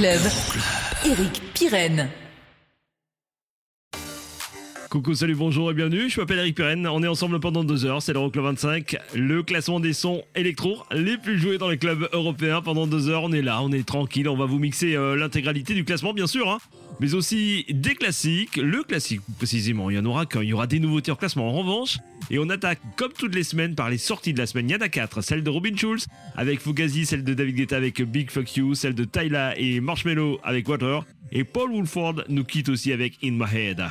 Eric Pirenne. Coucou, salut, bonjour et bienvenue, je m'appelle Eric Pirenne, on est ensemble pendant deux heures, c'est l'Euroclub 25, le classement des sons électro les plus joués dans les clubs européens pendant deux heures, on est là, on est tranquille, on va vous mixer euh, l'intégralité du classement bien sûr, hein, mais aussi des classiques, le classique précisément, il y en aura quand il y aura des nouveautés en classement. En revanche, et on attaque comme toutes les semaines par les sorties de la semaine, il y en a quatre, celle de Robin Schulz avec Fugazi, celle de David Guetta avec Big Fuck You, celle de Tyla et Marshmello avec Water, et Paul Woolford nous quitte aussi avec In My Head.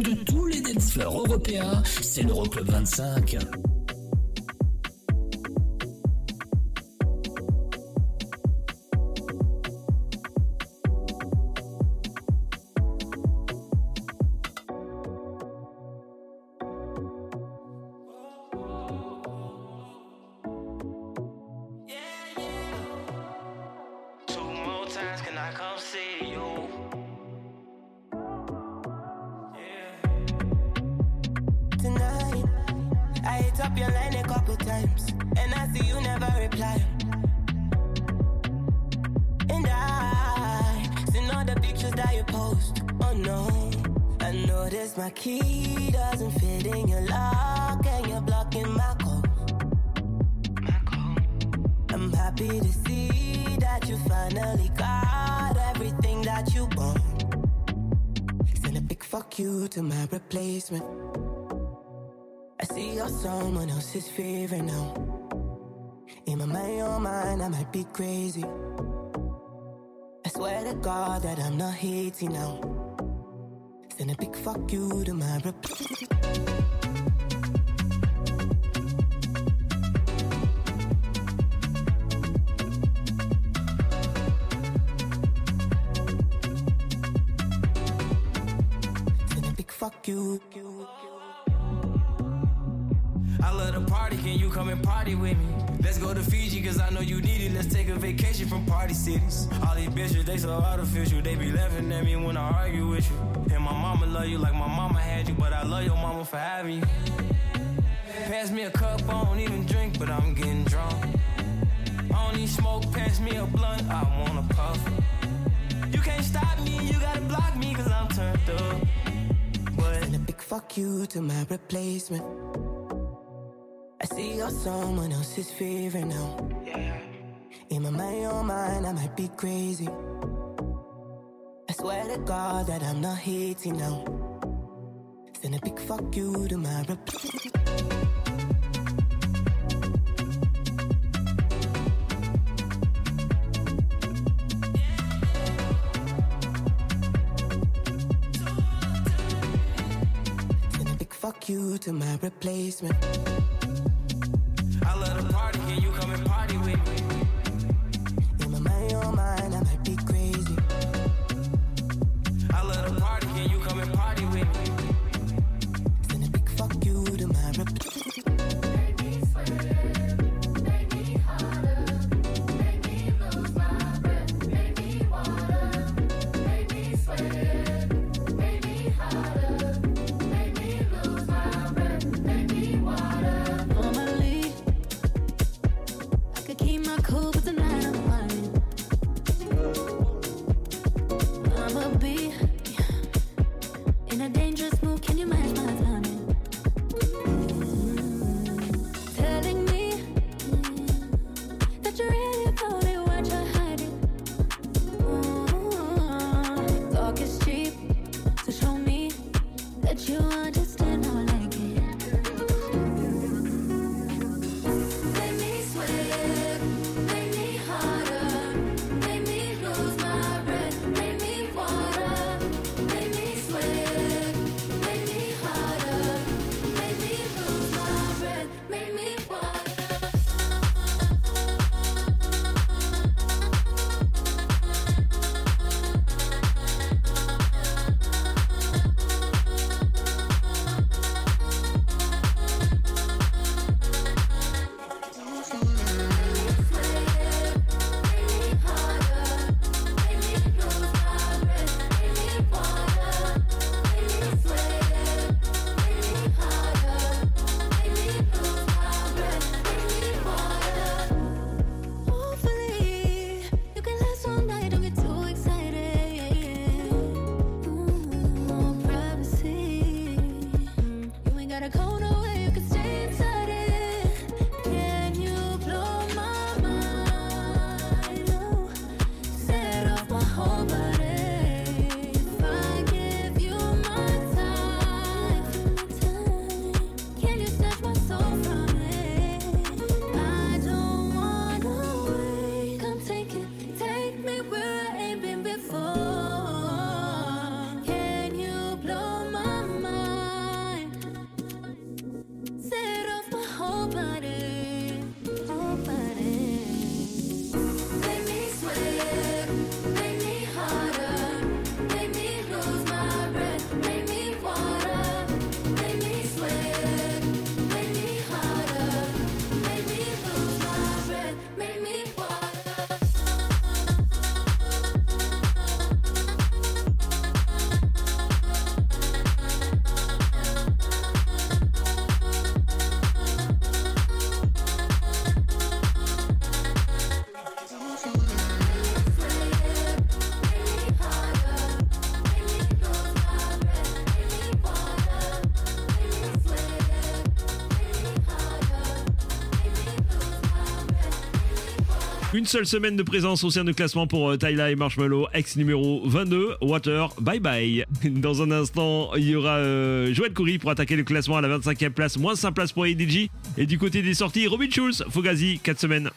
De tous les dance floors européens, c'est l'Euroclub 25. Fuck you to my replacement. Une seule semaine de présence au sein de classement pour euh, Tyla et Marshmallow, ex numéro 22, Water, bye bye. Dans un instant, il y aura euh, Joël Coury pour attaquer le classement à la 25e place, moins 5 places pour ADG. Et du côté des sorties, Robin Schulz, Fogazi, 4 semaines.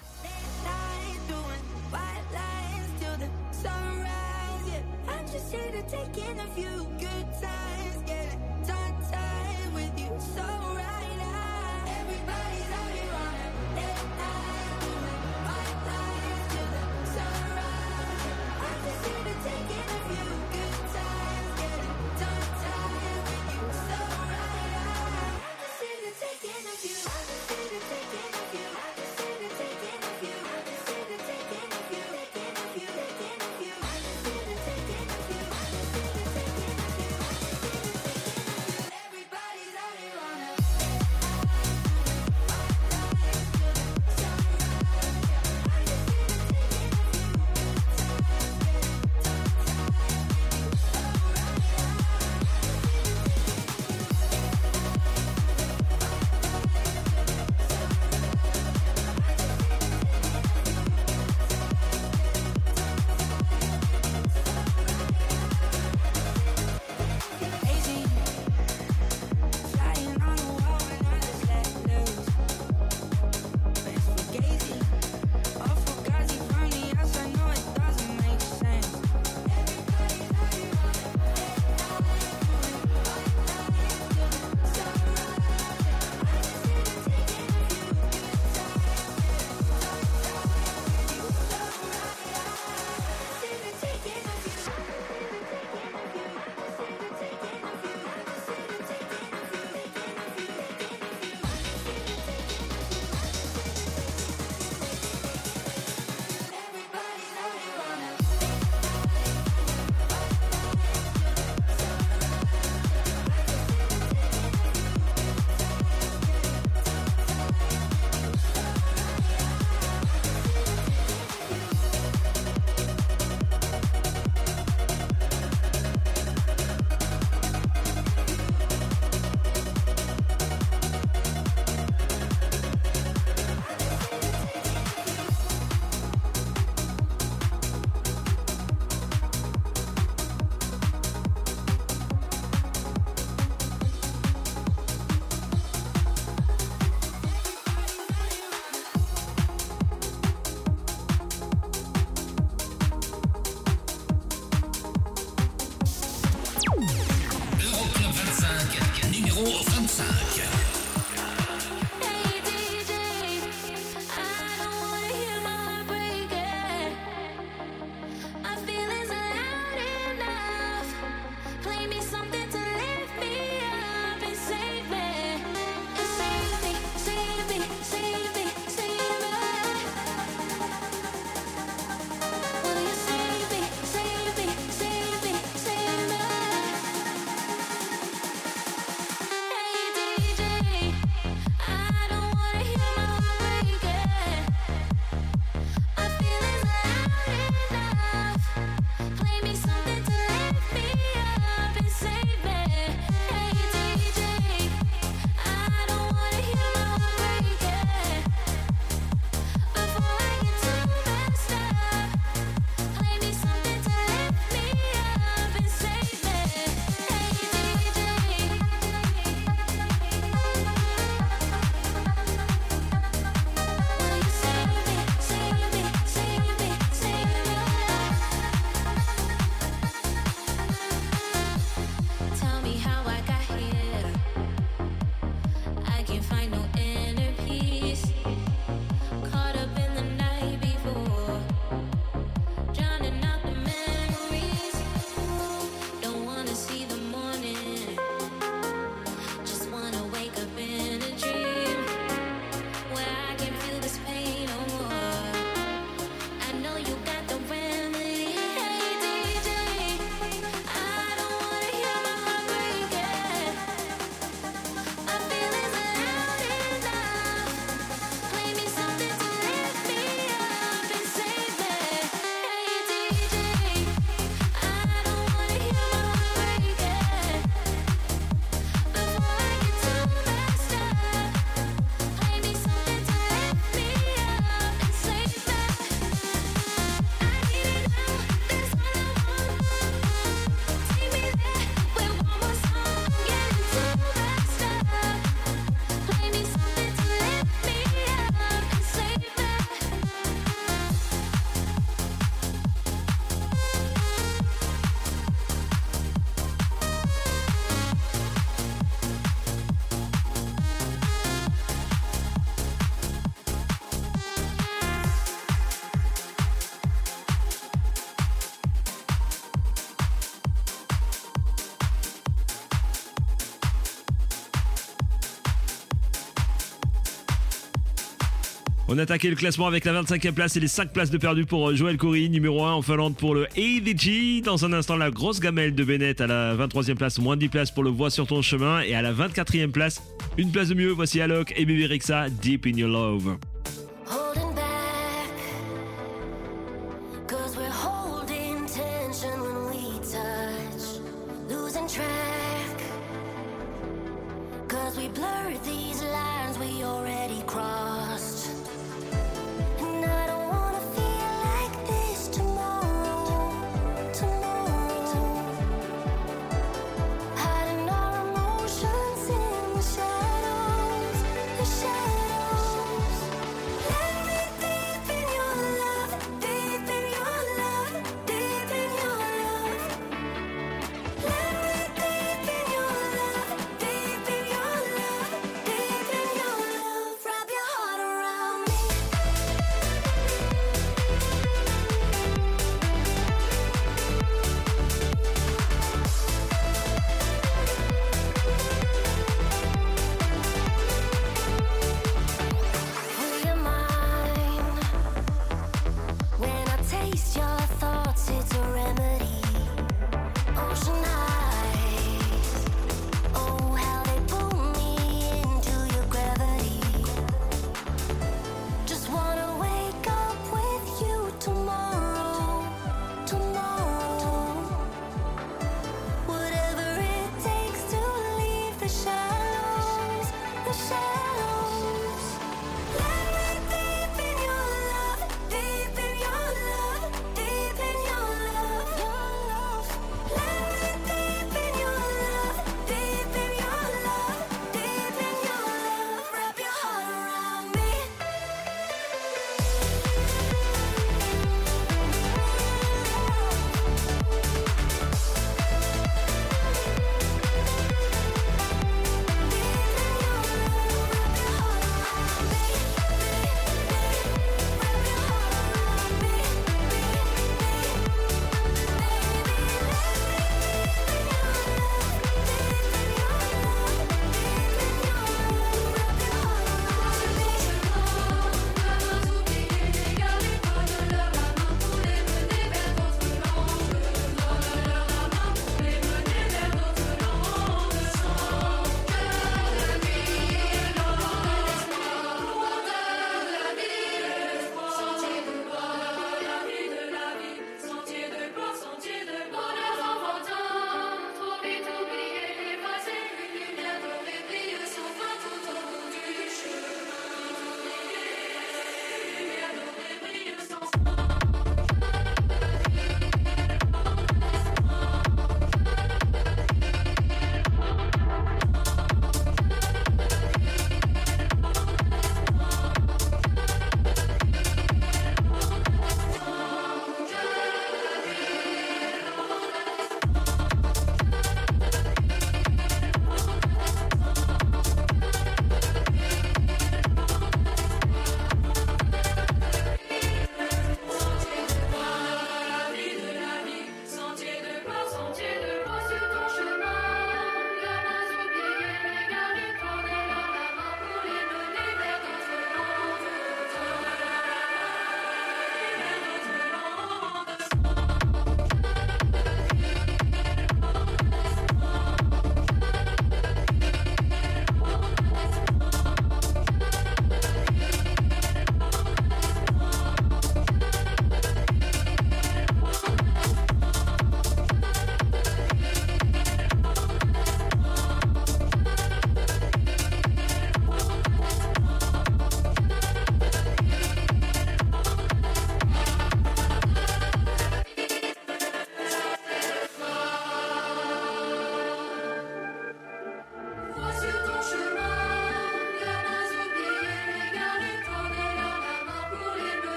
On attaquait le classement avec la 25e place et les 5 places de perdu pour euh, Joël Corey, numéro 1 en Finlande pour le ADG. Dans un instant, la grosse gamelle de Bennett à la 23e place, moins de 10 places pour le Voix sur ton chemin. Et à la 24e place, une place de mieux, voici Alok et Baby Rexa, Deep in Your Love.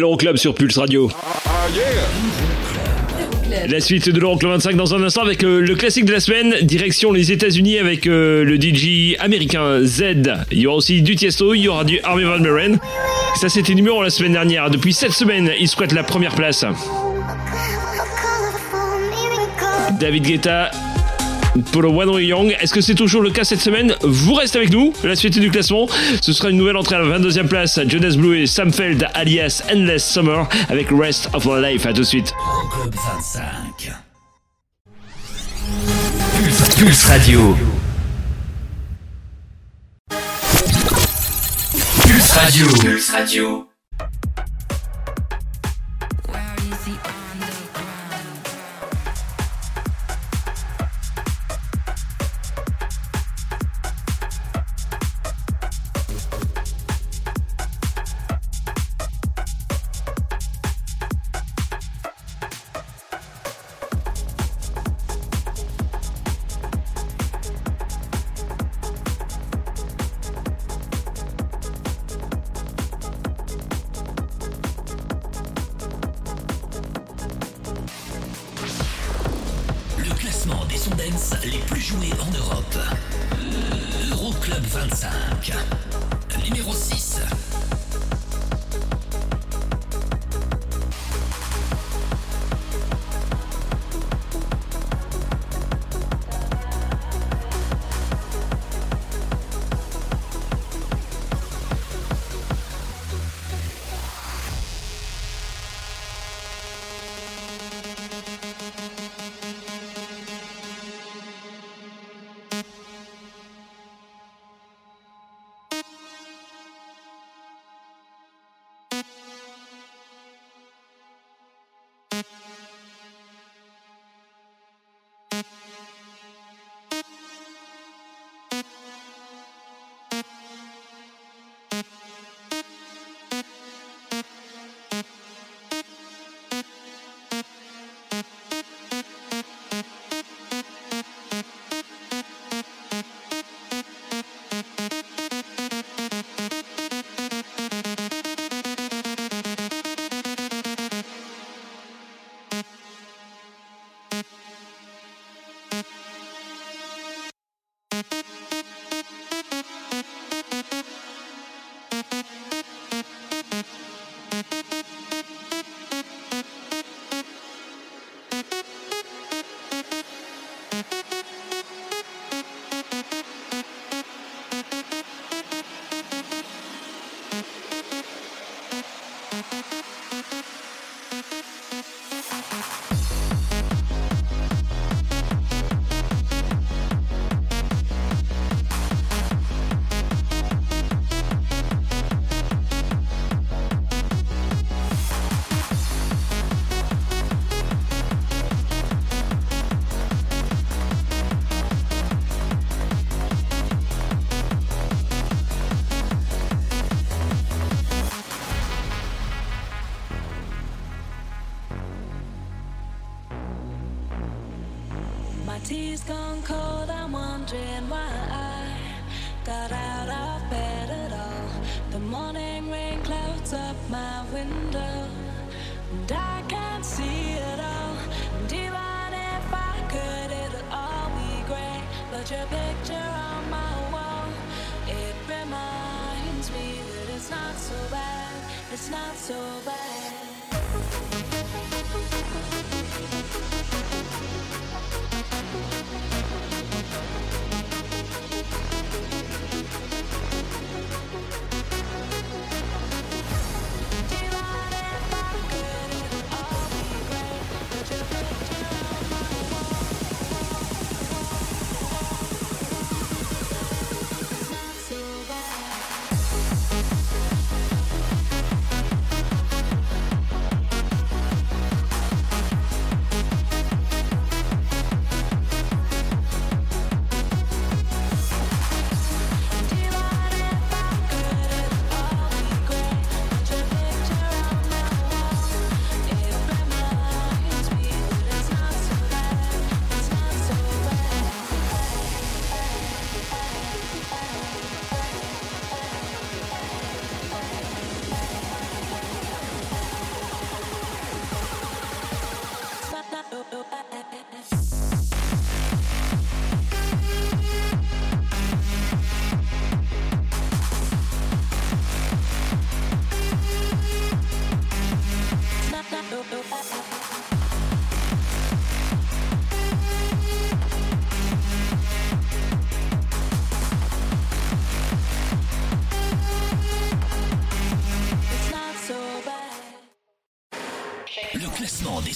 L'Euroclub sur Pulse Radio. La suite de l'Euroclub 25 dans un instant avec euh, le classique de la semaine, direction les États-Unis avec euh, le DJ américain Z. Il y aura aussi du Tiesto, il y aura du Army Van Buren. Ça c'était numéro la semaine dernière. Depuis cette semaine, il squatte la première place. David Guetta pour le One Way Young. Est-ce que c'est toujours le cas cette semaine? Vous restez avec nous. La suite du classement, ce sera une nouvelle entrée à la 22e place. Jonas Blue et Sam Feld alias Endless Summer avec Rest of My Life. À tout de suite. Club 25. Pulse, Pulse Radio. Pulse Radio. Pulse Radio. Tea's gone cold, I'm wondering why I got out of bed at all. The morning rain clouds up my window, and I can't see it all. And even if I could, it'll all be great. But your picture on my wall, it reminds me that it's not so bad, it's not so bad.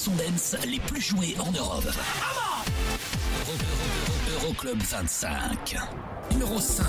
chansons dance les plus jouées en Europe. Euroclub 25. Numéro 5.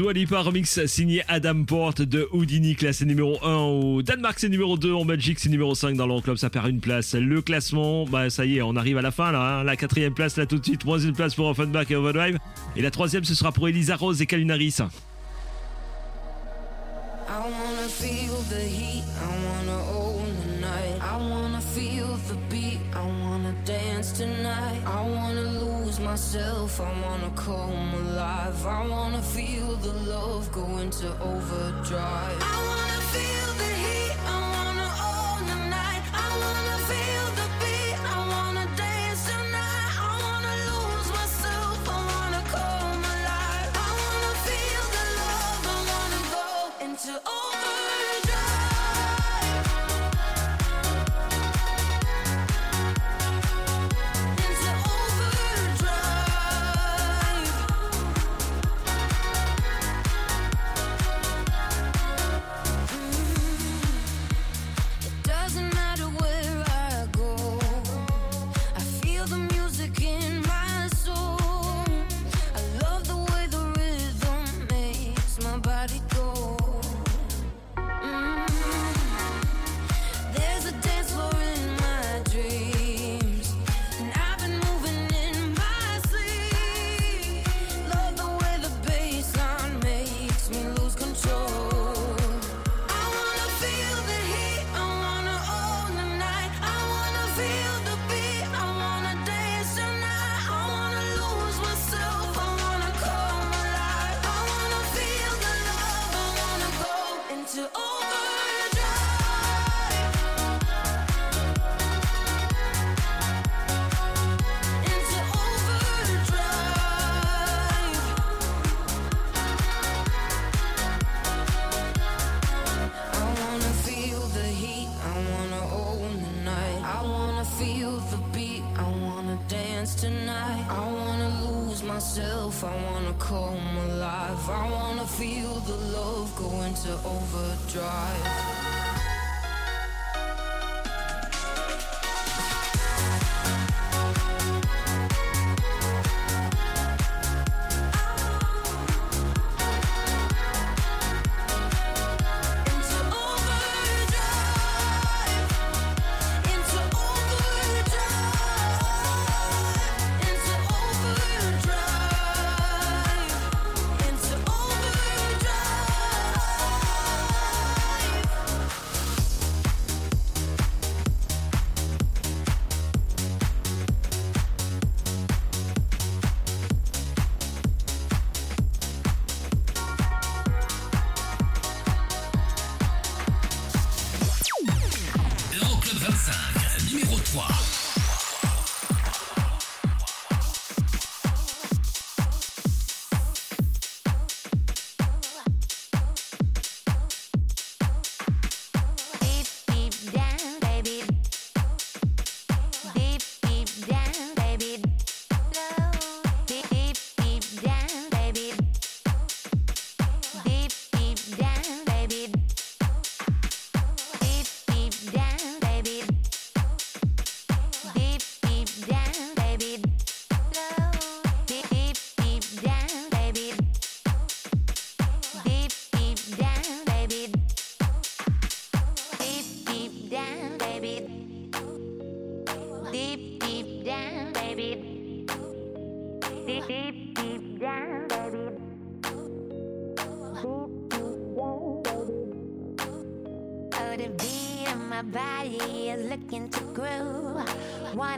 Dua remix signé Adam Porte de Houdini, classé numéro 1 au Danemark, c'est numéro 2, en Belgique c'est numéro 5, dans l'Euroclub ça perd une place. Le classement, bah ça y est, on arrive à la fin là, hein. la quatrième place là tout de suite, moins place pour Offenbach et Overdrive, et la troisième ce sera pour Elisa Rose et Kalunaris.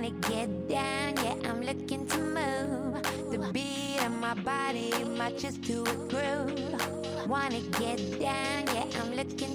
wanna get down, yeah, I'm looking to move. The beat of my body matches to a groove. Wanna get down, yeah, I'm looking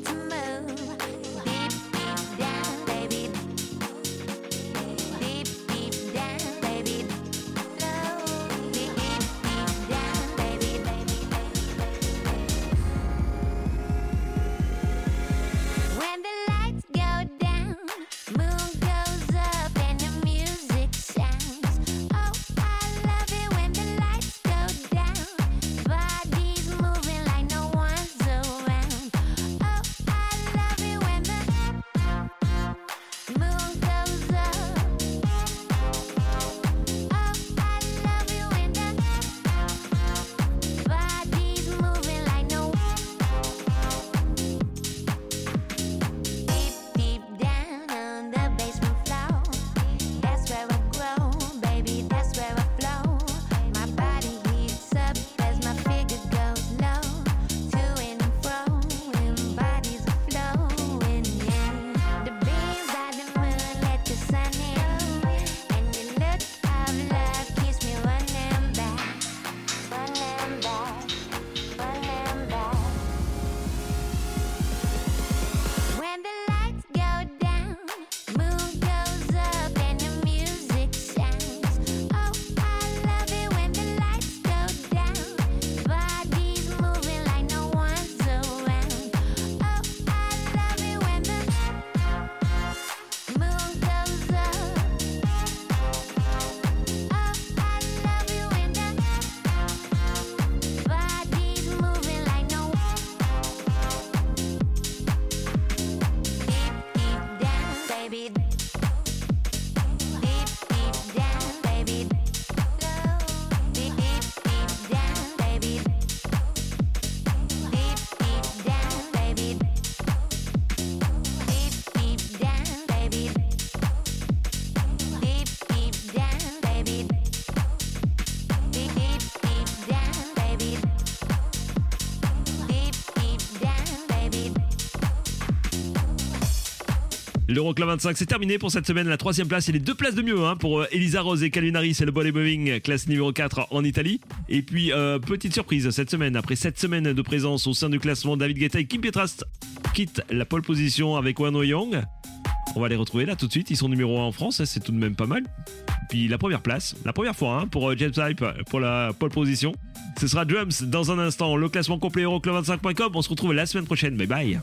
L'Euroclub 25, c'est terminé pour cette semaine. La troisième place et les deux places de mieux hein, pour euh, Elisa Rose et Calvinari. C'est le Volley Bowling, classe numéro 4 en Italie. Et puis, euh, petite surprise cette semaine. Après 7 semaines de présence au sein du classement, David Guetta et Kim Pietrast quittent la pole position avec Wano Young. On va les retrouver là tout de suite. Ils sont numéro 1 en France, hein, c'est tout de même pas mal. Puis la première place, la première fois hein, pour euh, James Hype pour la pole position. Ce sera Drums dans un instant. Le classement complet Euroclub25.com. On se retrouve la semaine prochaine. Bye bye.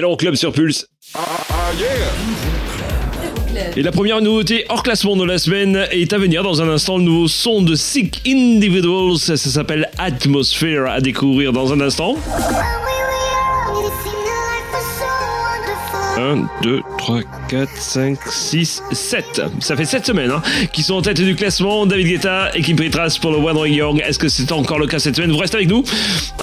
l'Euroclub sur Pulse. Et la première nouveauté hors classement de la semaine est à venir dans un instant. Le nouveau son de Sick Individuals. Ça, ça s'appelle Atmosphere à découvrir dans un instant. 1, 2, 3, 4, 5, 6, 7. Ça fait 7 semaines hein, qui sont en tête du classement. David Guetta et Kim Petras pour le One Young. Est-ce que c'est encore le cas cette semaine? Vous restez avec nous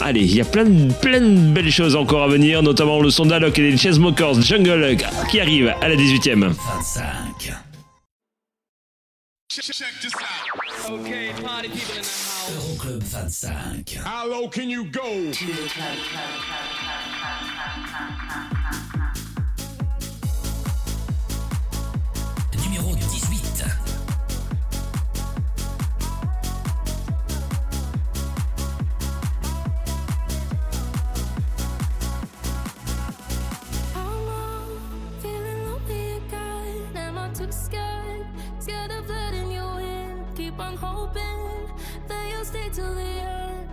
Allez, il y a plein de, plein de belles choses encore à venir, notamment le son d'Alok et des Chainsmokers Jungle qui arrive à la 18e. 25. Euroclub 25. How low can you go? Am scared? Scared of letting you in. Keep on hoping that you'll stay till the end,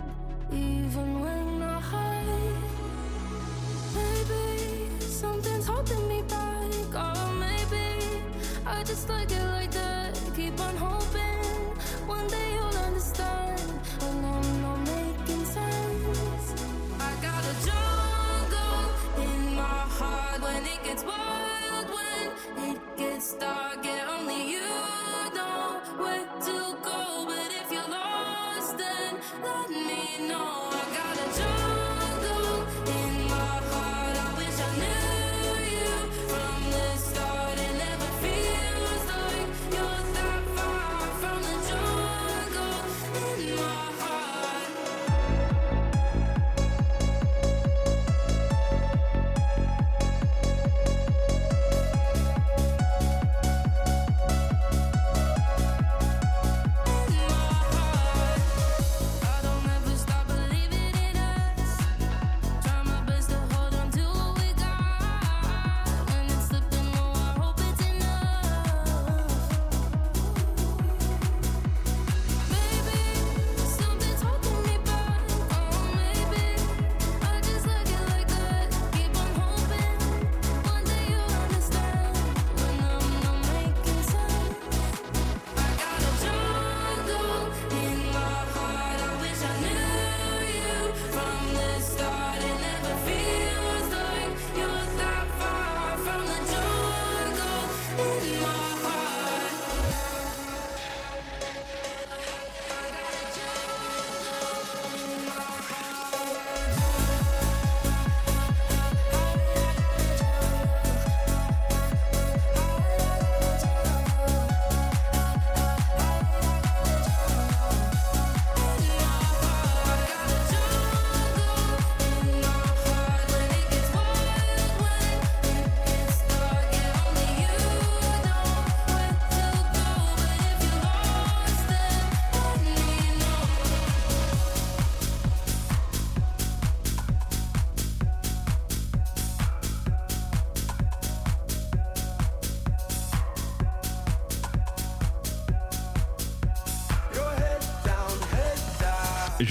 even when I hide. Maybe something's holding me back, or maybe I just like it like that. Keep on hoping one day you'll understand when I'm not making sense. I got a jungle in my heart when it gets wild, gets dark, and only you know where to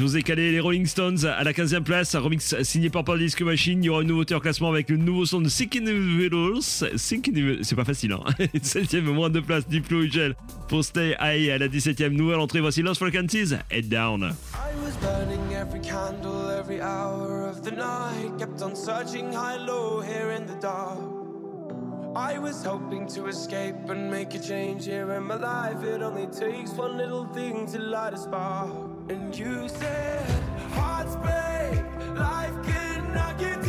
je vous ai calé les Rolling Stones à la 15e place, un remix signé par Paul Disco Machine. Il y aura une nouveauté en classement avec le nouveau son de Sick Sinking Needles. c'est pas facile, hein. 7e, moins de place, Diplo et Gel pour Stay High à la 17e. Nouvelle entrée, voici Lost Frequencies, Head Down. I was burning every candle, every hour of the night. Kept on searching high, low, here in the dark. I was hoping to escape and make a change here in my life. It only takes one little thing to light a spark. And you said, hearts break, life cannot get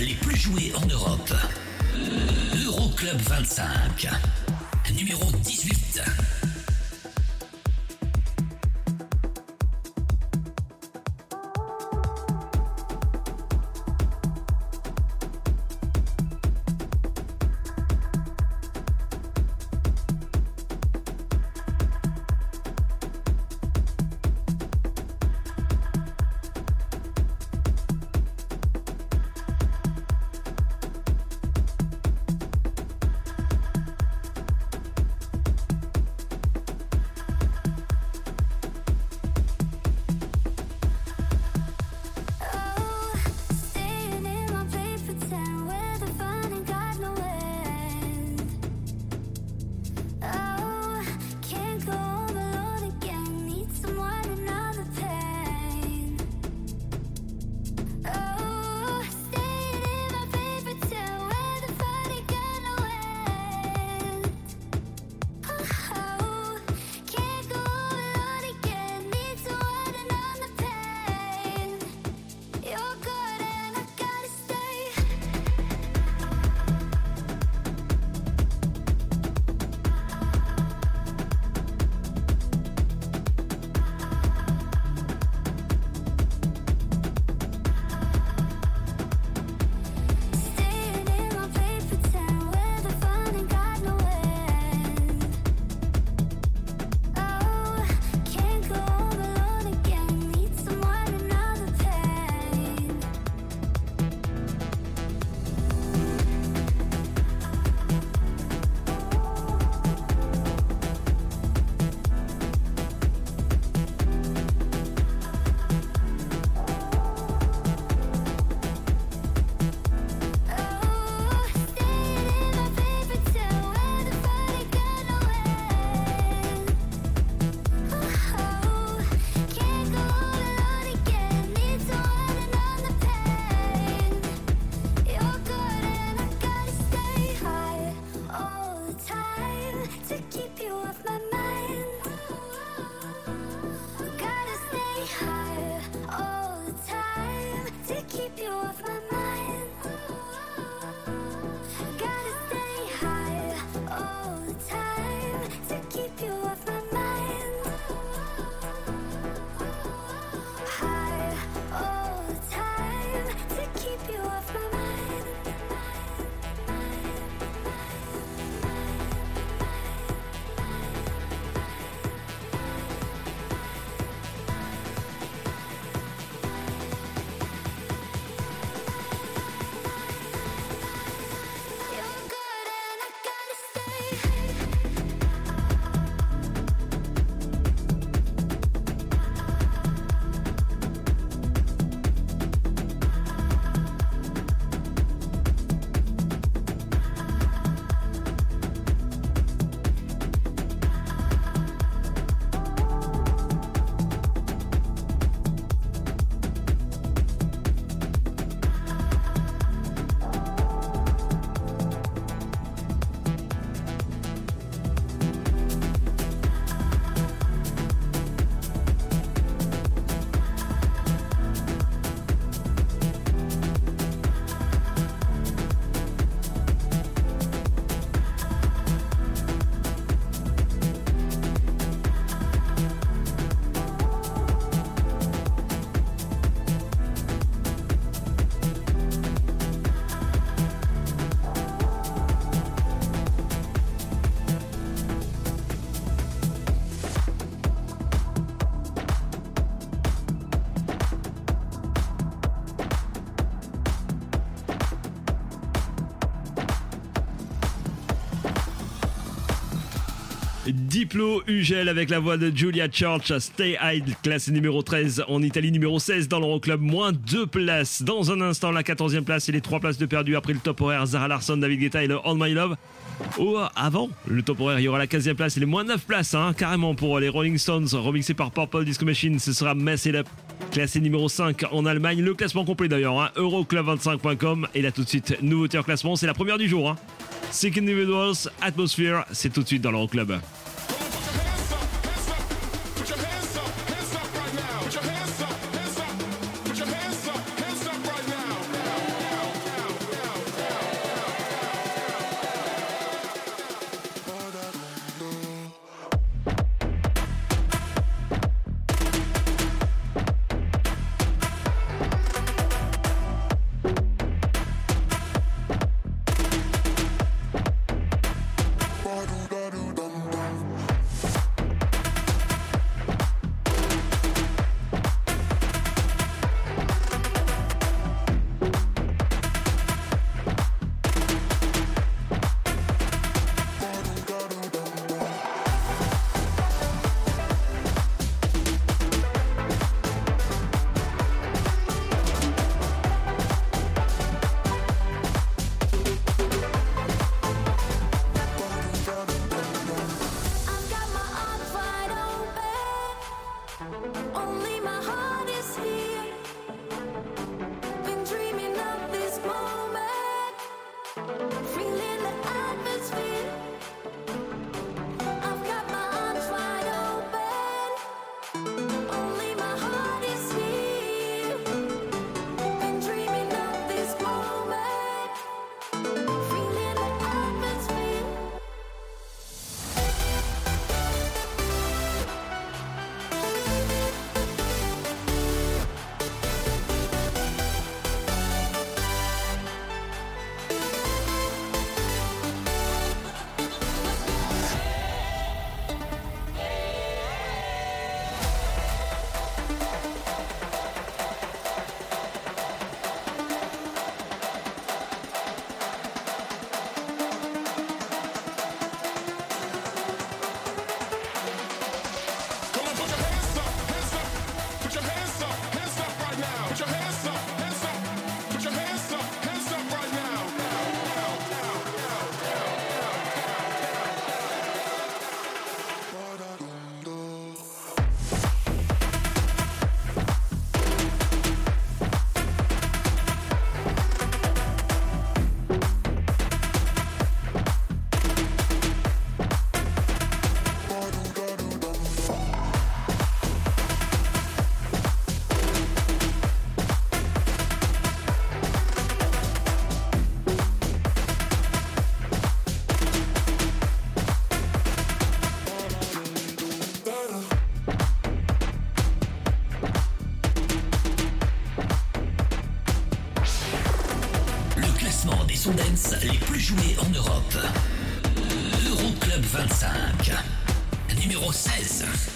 les plus joués en Europe. Euroclub 25. Numéro 10. Diplo Ugel avec la voix de Julia Church, Stay Hide, classe numéro 13 en Italie, numéro 16 dans l'Euroclub, moins 2 places. Dans un instant, la 14e place et les 3 places de perdu après le top horaire Zara Larson, David Guetta et le All My Love. Oh, avant le top horaire, il y aura la 15e place et les moins 9 places, hein, carrément pour les Rolling Stones, remixés par Purple Disco Machine. Ce sera Mess It Up, classé numéro 5 en Allemagne. Le classement complet d'ailleurs, hein, Euroclub25.com. Et là tout de suite, nouveauté en classement, c'est la première du jour. Hein. Sick Individuals, Atmosphere, c'est tout de suite dans l'Euroclub. Euroclub 25. Numéro 16.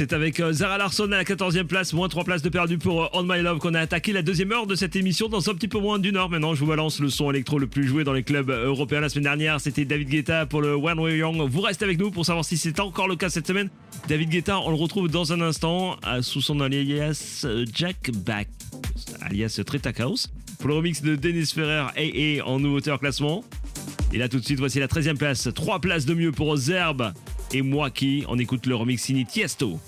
C'est avec euh, Zara Larson à la 14e place, moins 3 places de perdu pour euh, On My Love qu'on a attaqué la deuxième heure de cette émission dans un petit peu moins d'une heure maintenant. Je vous balance le son électro le plus joué dans les clubs euh, européens la semaine dernière. C'était David Guetta pour le One Way Young. Vous restez avec nous pour savoir si c'est encore le cas cette semaine. David Guetta, on le retrouve dans un instant euh, sous son alias euh, Jack Back, alias Treta House, pour le remix de Dennis Ferrer AA en nouveauté en classement. Et là tout de suite, voici la 13e place. 3 places de mieux pour Zerb et moi qui. On écoute le remix signé Tiesto.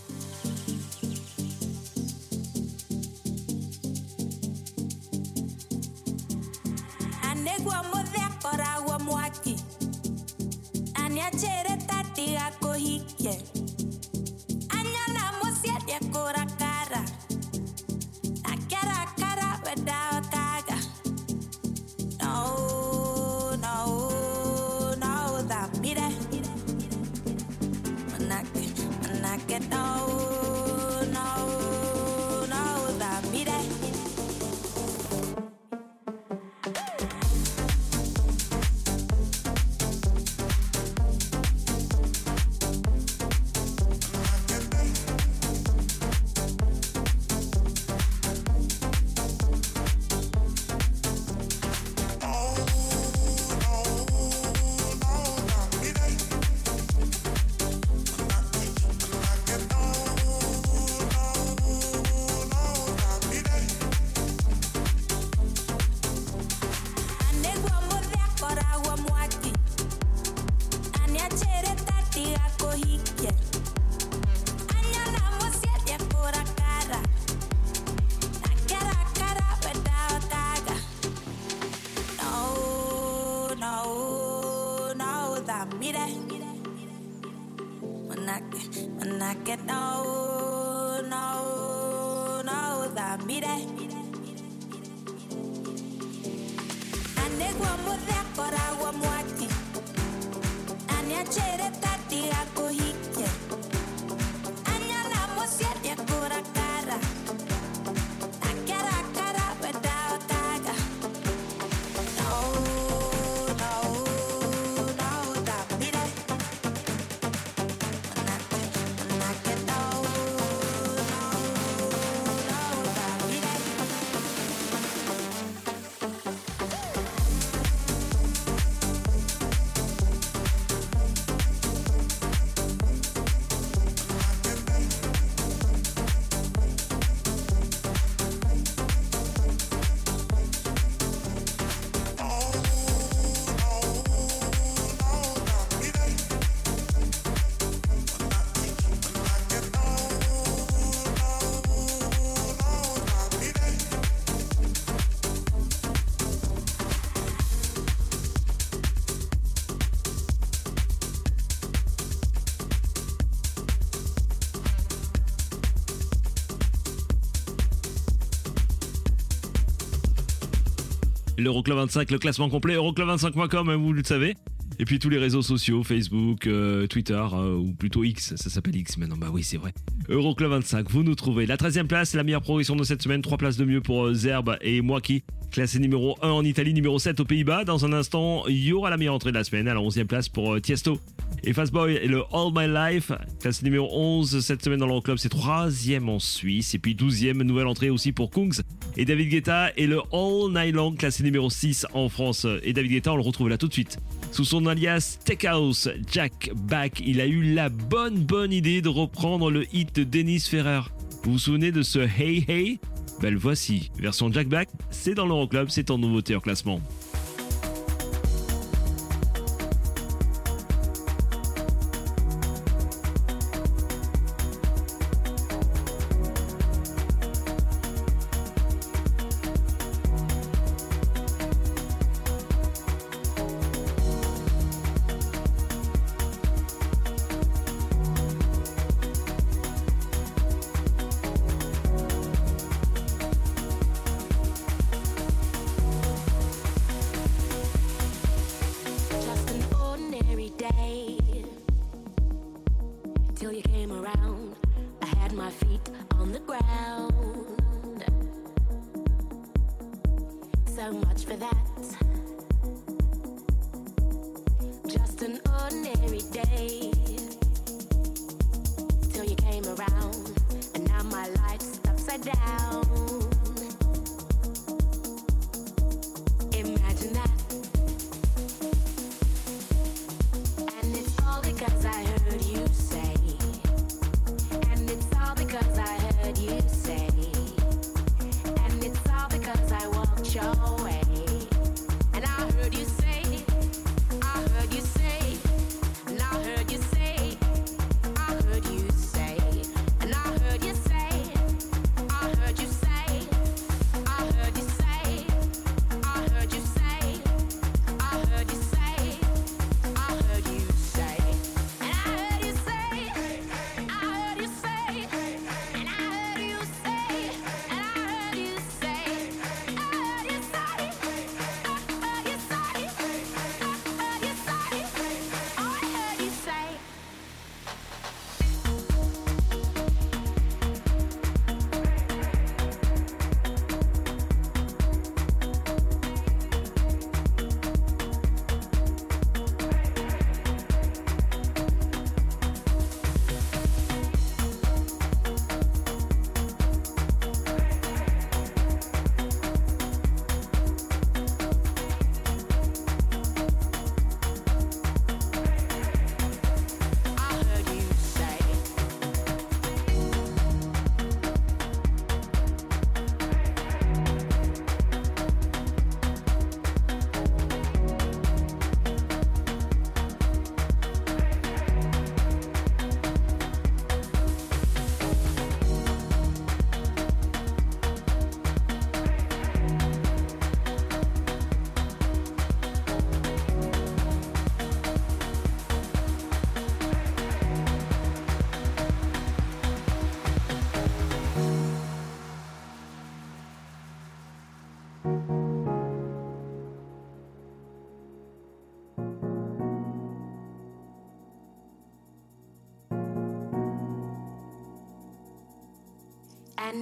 L'Euroclub 25, le classement complet, euroclub25.com, hein, vous le savez. Et puis tous les réseaux sociaux, Facebook, euh, Twitter, euh, ou plutôt X, ça s'appelle X maintenant, bah oui c'est vrai. Euroclub 25, vous nous trouvez. La 13e place, la meilleure progression de cette semaine, 3 places de mieux pour euh, Zerb et moi qui, classé numéro 1 en Italie, numéro 7 aux Pays-Bas. Dans un instant, il y aura la meilleure entrée de la semaine, à la 11e place pour euh, Tiesto et Fastboy et le All My Life, classé numéro 11 cette semaine dans l'Euroclub, c'est 3e en Suisse. Et puis 12e, nouvelle entrée aussi pour Kungs et David Guetta et le All Night Long, classé numéro 6 en France. Et David Guetta, on le retrouve là tout de suite. Sous son alias Steakhouse, Jack Back, il a eu la bonne bonne idée de reprendre le hit de Dennis Ferrer. Vous vous souvenez de ce Hey Hey? Ben le voici, version Jack Back, c'est dans l'Euroclub, c'est en nouveauté en classement.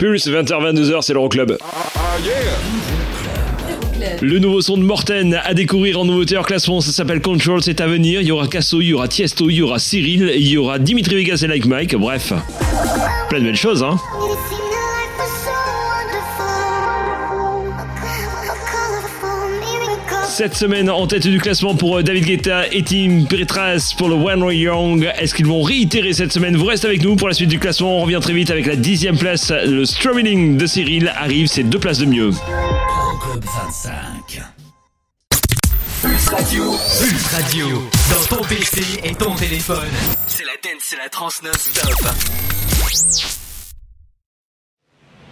Pulse, 20h-22h, c'est l'Euroclub. Le nouveau son de Morten à découvrir en nouveauté hors classement, ça s'appelle Control, c'est à venir. Il y aura Casso, il y aura Tiesto, il y aura Cyril, il y aura Dimitri Vegas et Like Mike, bref. Plein de belles choses, hein. Cette semaine en tête du classement pour euh, David Guetta et Tim Petras pour le One Way Young. Est-ce qu'ils vont réitérer cette semaine? Vous restez avec nous pour la suite du classement. On revient très vite avec la dixième place. Le Strumming de Cyril arrive, c'est deux places de mieux. Euroclub 25. Pulse Radio. Pulse Radio. Dans ton PC et ton téléphone. C'est la dance, c'est la trans non-stop.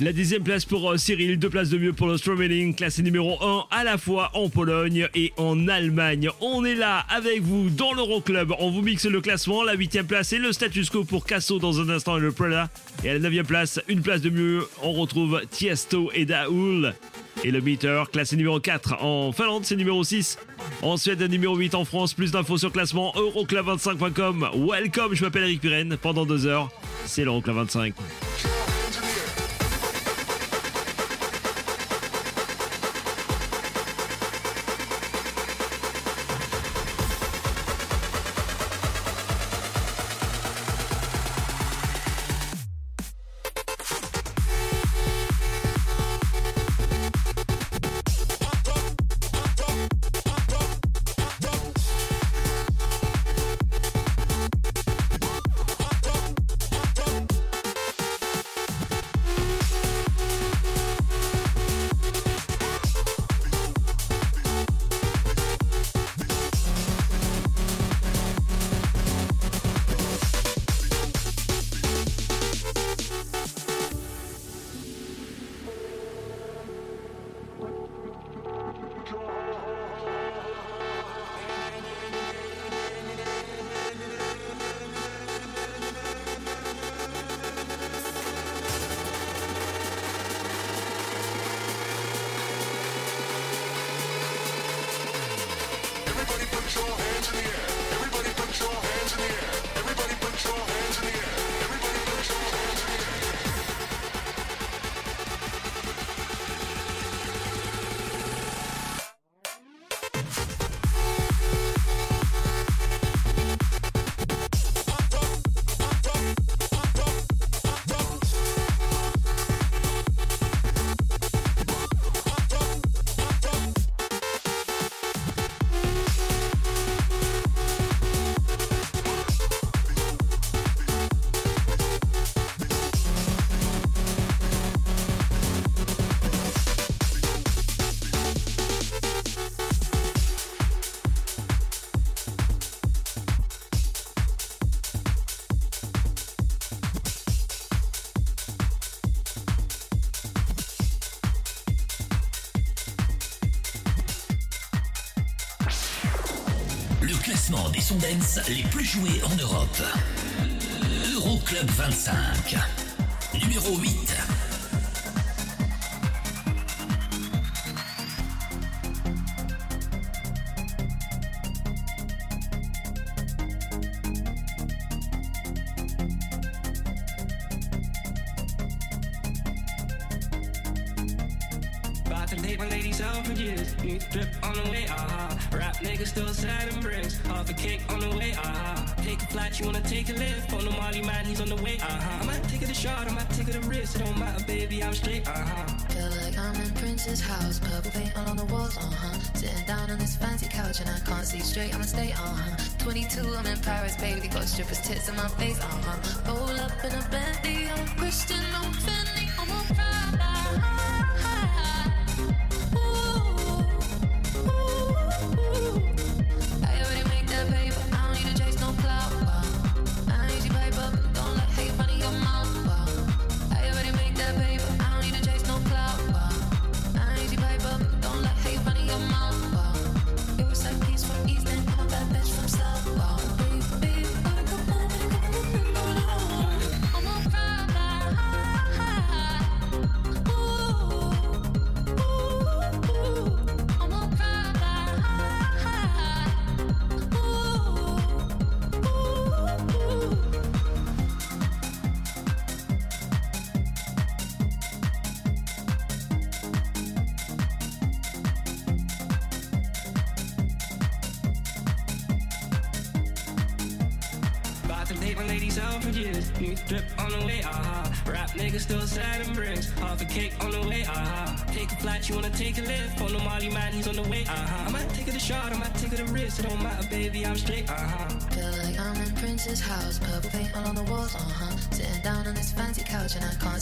La dixième place pour euh, Cyril, deux places de mieux pour le Stromeling, classé numéro 1 à la fois en Pologne et en Allemagne. On est là avec vous dans l'Euroclub, on vous mixe le classement, la huitième place et le status quo pour Casso dans un instant et le Prada. Et à la neuvième place, une place de mieux, on retrouve Tiesto et Daoul. Et le Meter, classé numéro 4 en Finlande, c'est numéro 6. En Suède, numéro 8 en France. Plus d'infos sur classement euroclub25.com. Welcome, je m'appelle Eric Pirenne. Pendant deux heures, c'est l'Euroclub 25. Joués en Europe. Euroclub 25. Numéro 8. To take my ladies out for years. New drip on the way, ah. Rap niggas still sad and bricks. Half a cake on the way, ah. Take a flight, you wanna take a lift. On the Molly man, he's on the way, ah. I might take it a shot, I might take it a risk. It don't matter, baby, I'm straight, ah. Feel like I'm in Prince's house, purple paint all on the walls, uh huh. Sitting down on this fancy couch and I can't see straight, I'ma stay, uh huh. 22, I'm in Paris, baby, got strippers' tits in my face, uh huh. Roll up in a Bentley, I'm Christian, I'm Fendi, I'm a Prada.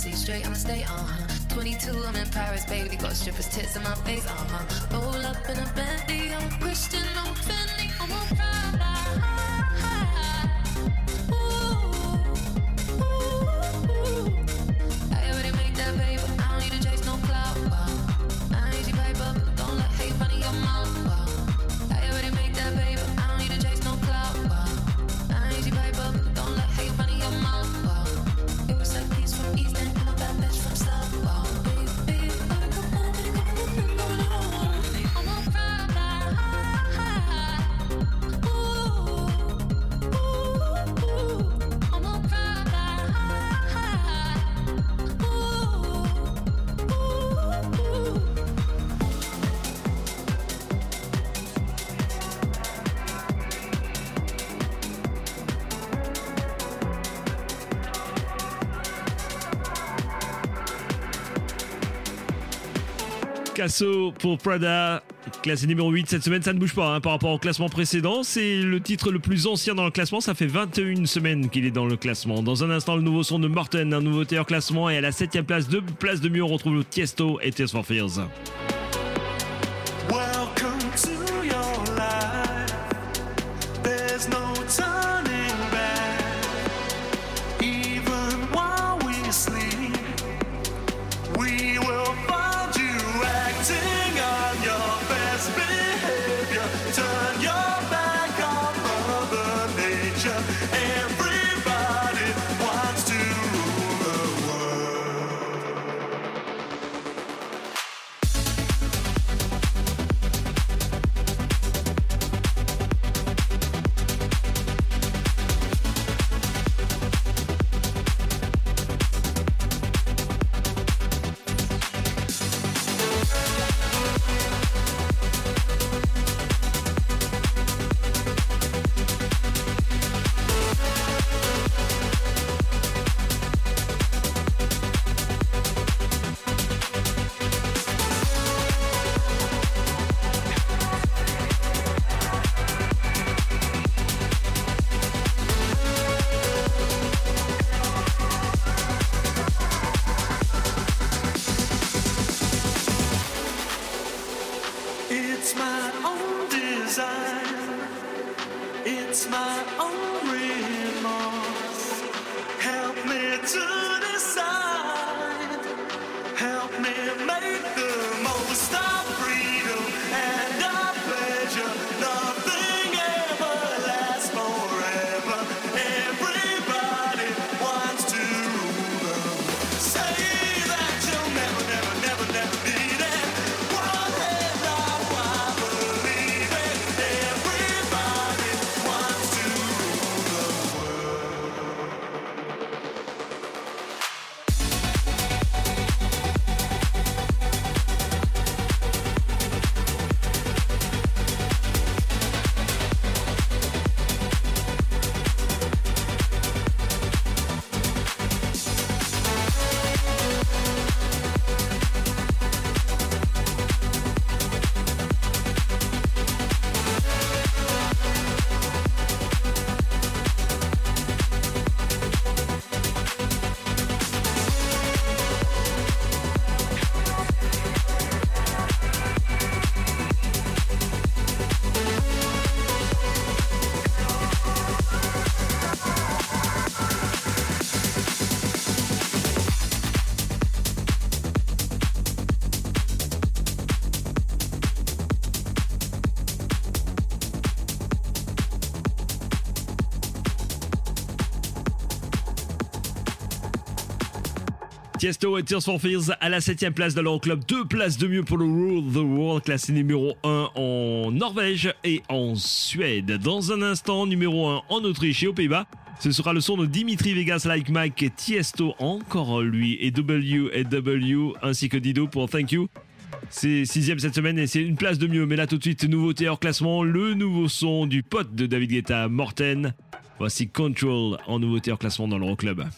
See straight, I'ma stay, uh huh. 22, I'm in Paris, baby, got strippers' tits in my face, uh huh. Roll up in a Bentley, I'm Christian, Casso pour Prada, classé numéro 8 cette semaine, ça ne bouge pas hein, par rapport au classement précédent. C'est le titre le plus ancien dans le classement, ça fait 21 semaines qu'il est dans le classement. Dans un instant, le nouveau son de Morten, un nouveau au classement, et à la 7 place, deux places de mieux, on retrouve le Tiesto et Tears for Fears. Tiesto et Tears for Fears à la 7 place de leur club. Deux places de mieux pour le Rule the World, classé numéro 1 en Norvège et en Suède. Dans un instant, numéro 1 en Autriche et aux Pays-Bas. Ce sera le son de Dimitri Vegas, Like Mike, et Tiesto, encore lui, et W et W, ainsi que Dido pour Thank You. C'est sixième cette semaine et c'est une place de mieux. Mais là tout de suite, nouveauté hors classement, le nouveau son du pote de David Guetta, Morten. Voici Control en nouveauté hors classement dans l'Euroclub. club.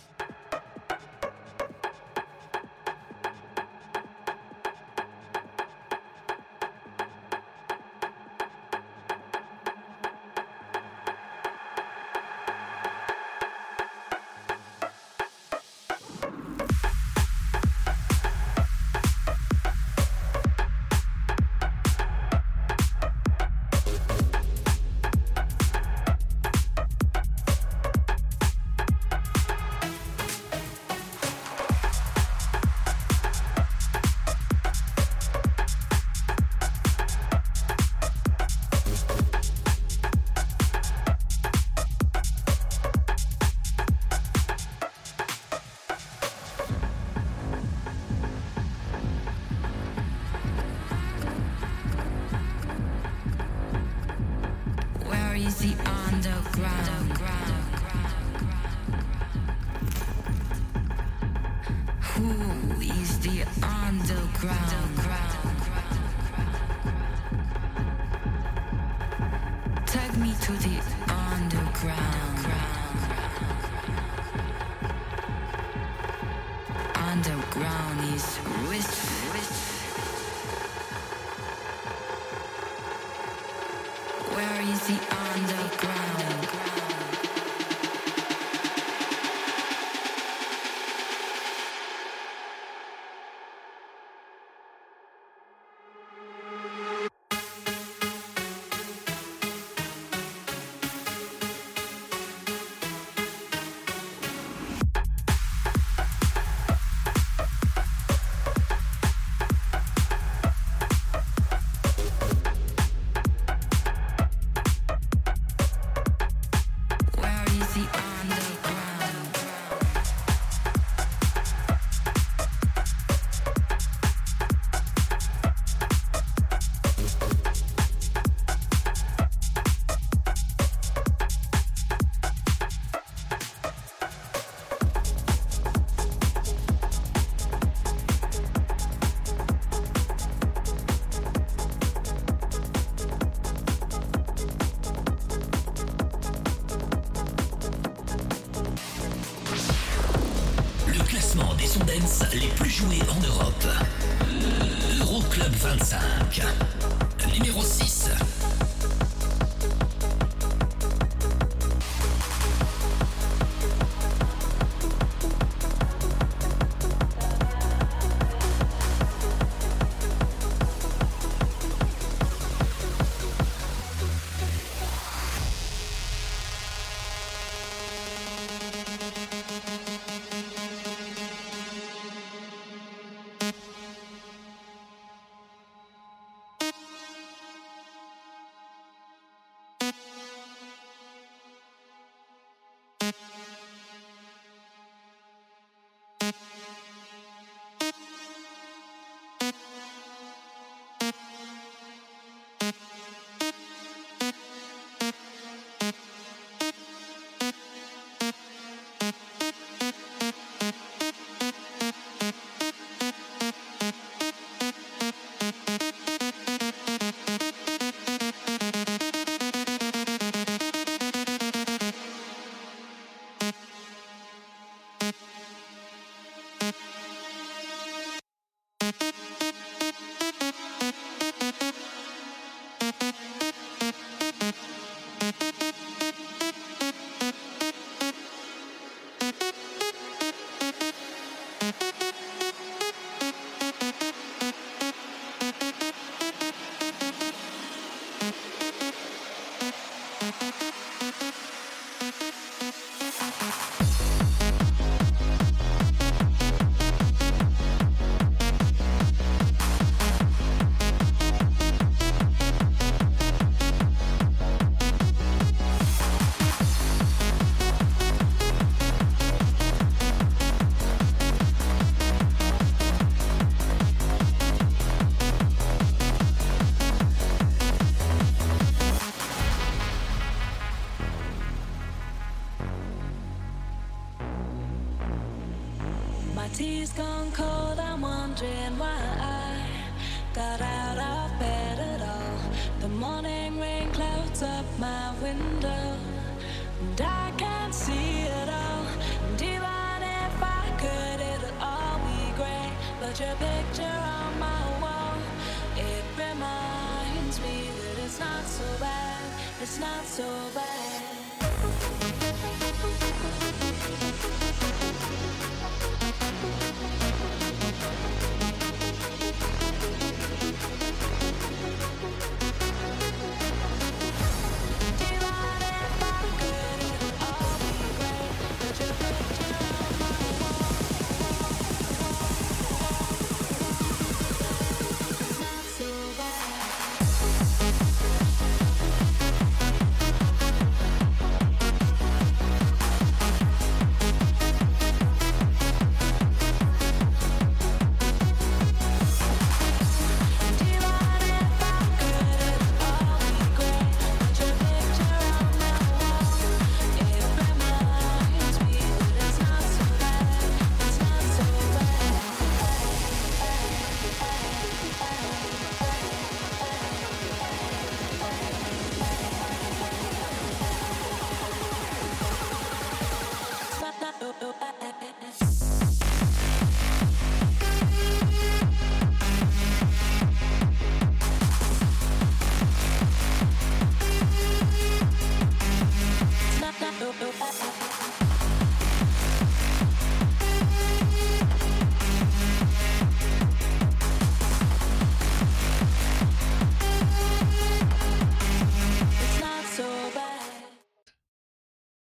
the underground. Who is the underground? Take me to the underground. Underground is. Where is the ground.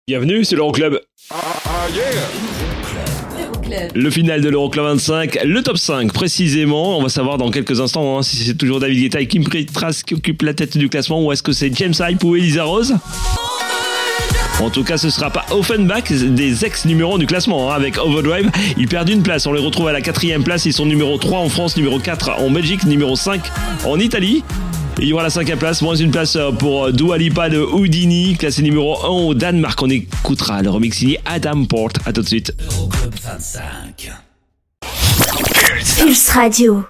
Bienvenue, c'est l'Euroclub. Le final de l'Euroclub 25, le top 5 précisément. On va savoir dans quelques instants hein, si c'est toujours David Guetta et Kim Petras qui occupent la tête du classement ou est-ce que c'est James Hype ou Elisa Rose. En tout cas, ce sera pas Offenbach, des ex-numéros du classement hein, avec Overdrive. Ils perdent une place. On les retrouve à la quatrième place. Ils sont numéro 3 en France, numéro 4 en Belgique, numéro 5 en Italie. Et il y aura la cinquième place, moins une place euh, pour Dua Lipa de Houdini, classé numéro 1 au Danemark. On écoutera le remix signé Adam Port. À tout de suite. Euroclub 25. Pulse Radio.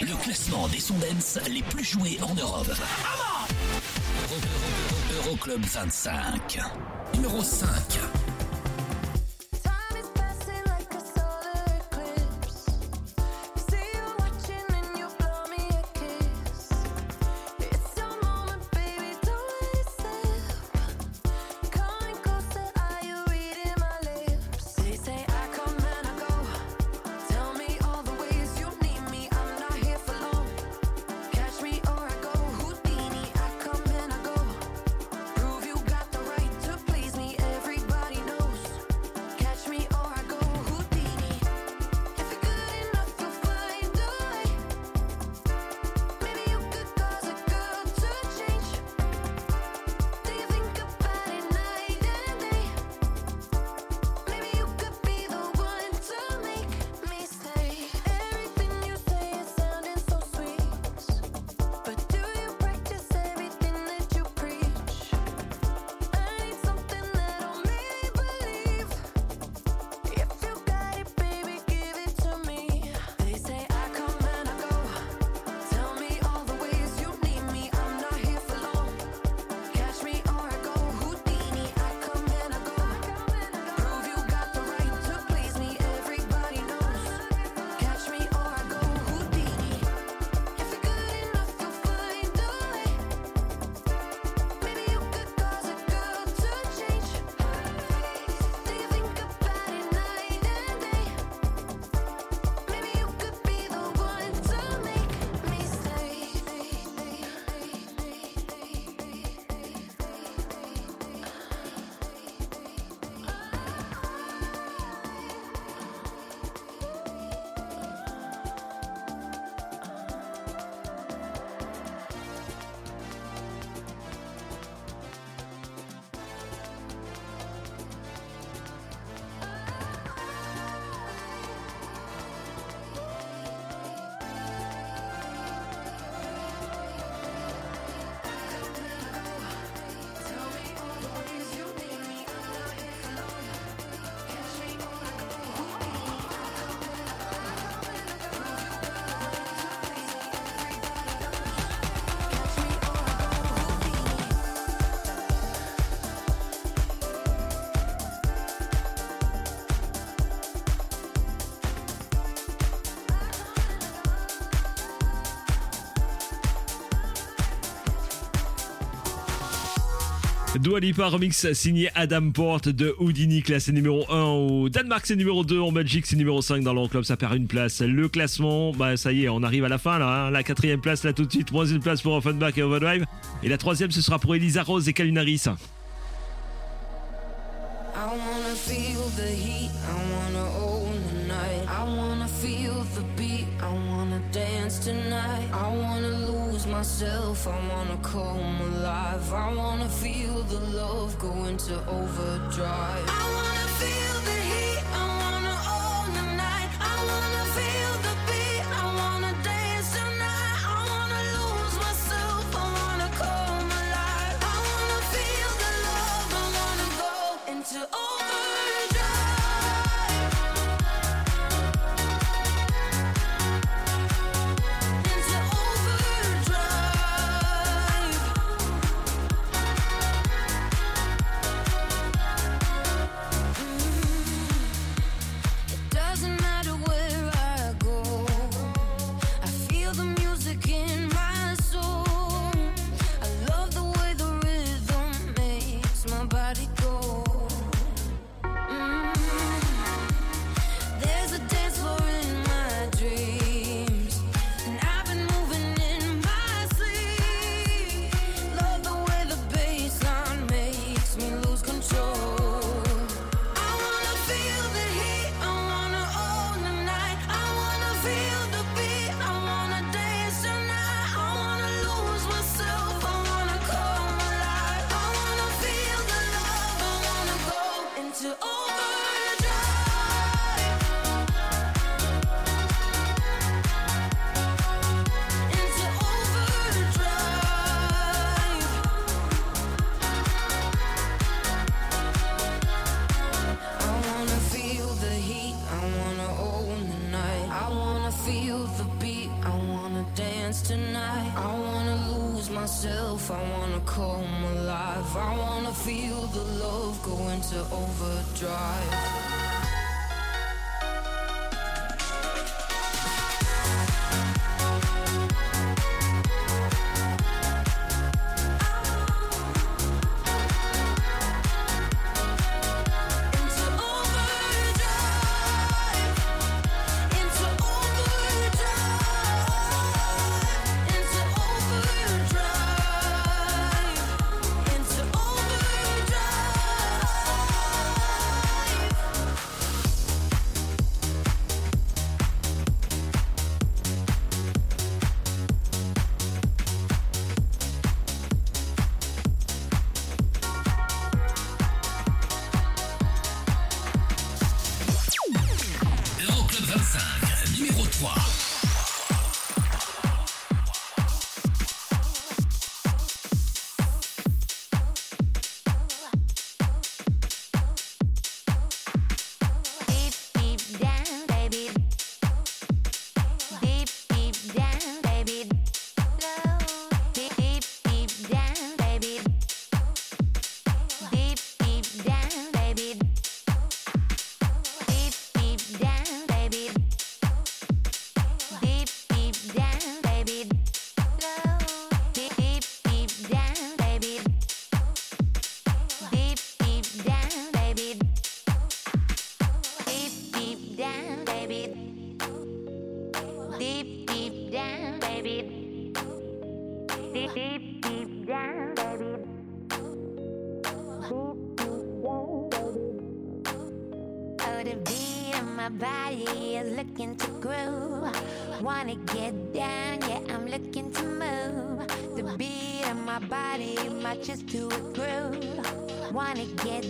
Le classement des Sondens les plus joués en Europe. Euro- Euro- Euroclub 25. Numéro 5. Dualipa remix signé Adam Porte de Houdini, classé numéro 1 au Danemark, c'est numéro 2, en Belgique c'est numéro 5, dans l'Euroclub ça perd une place. Le classement, bah ça y est, on arrive à la fin là, hein. la quatrième place là tout de suite, moins place pour Offenbach et Overdrive, et la troisième ce sera pour Elisa Rose et Kalunaris. over just to rude. Wanna get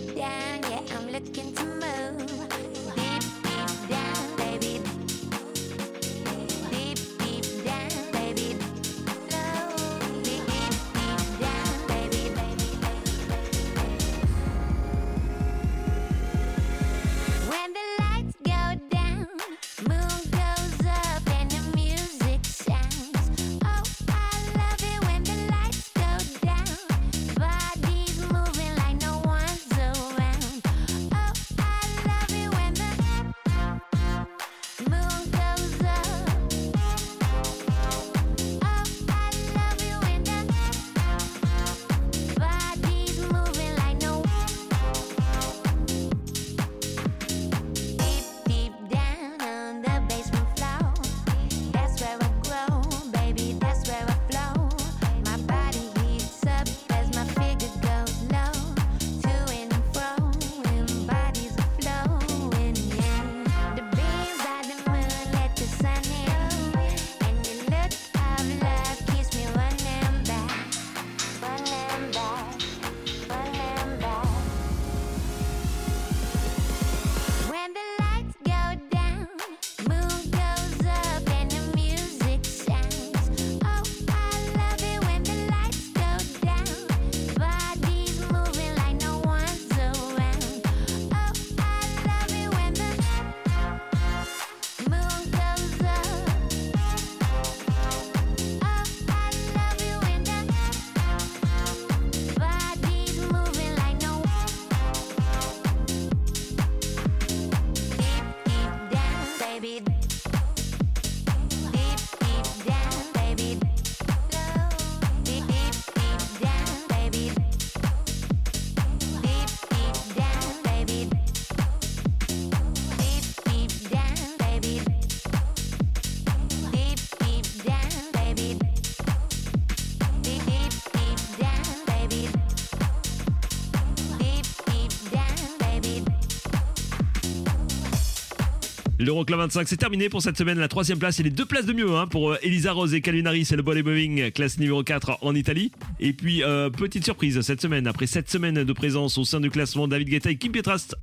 L'Euroclub 25, c'est terminé pour cette semaine. La troisième place et les deux places de mieux hein, pour euh, Elisa Rose et Calvin Harris et le Body Boeing, classe numéro 4 en Italie. Et puis, euh, petite surprise cette semaine, après 7 semaines de présence au sein du classement, David Guetta et Kim Pietras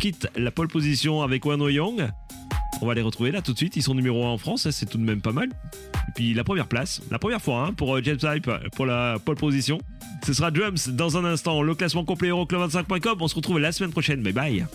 quittent la pole position avec Wano Young. On va les retrouver là tout de suite. Ils sont numéro 1 en France, c'est tout de même pas mal. Et puis la première place, la première fois hein, pour euh, James Hype pour la pole position. Ce sera Drums dans un instant. Le classement complet Euroclub25.com. On se retrouve la semaine prochaine. Bye bye.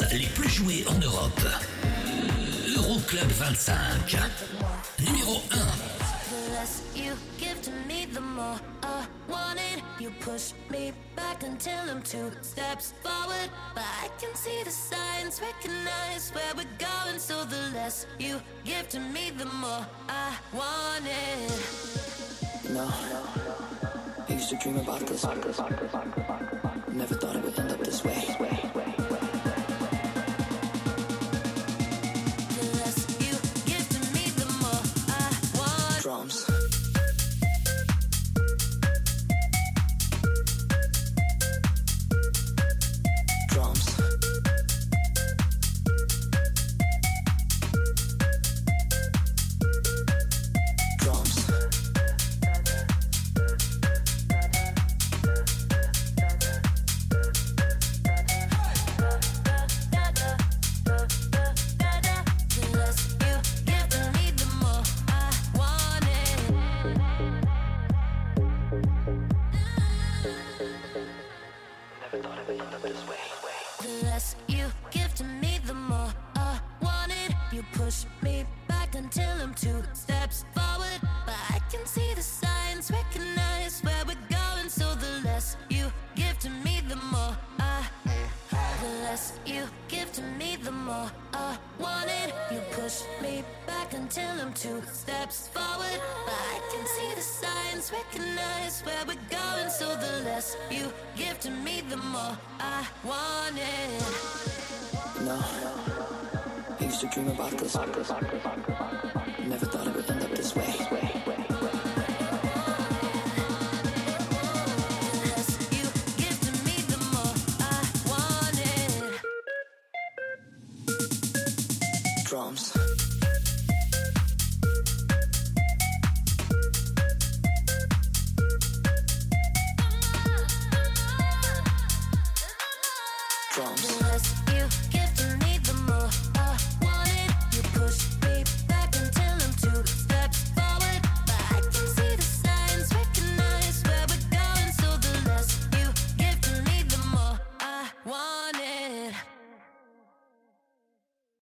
Des Sundance les plus joués en Europe. Euroclub 25. Numéro 1. The less you give to me, the more I want it. You push me back until I'm two steps forward. But I can see the signs, recognize where we're going. So the less you give to me, the more I want it. No. I used to dream about this. Never thought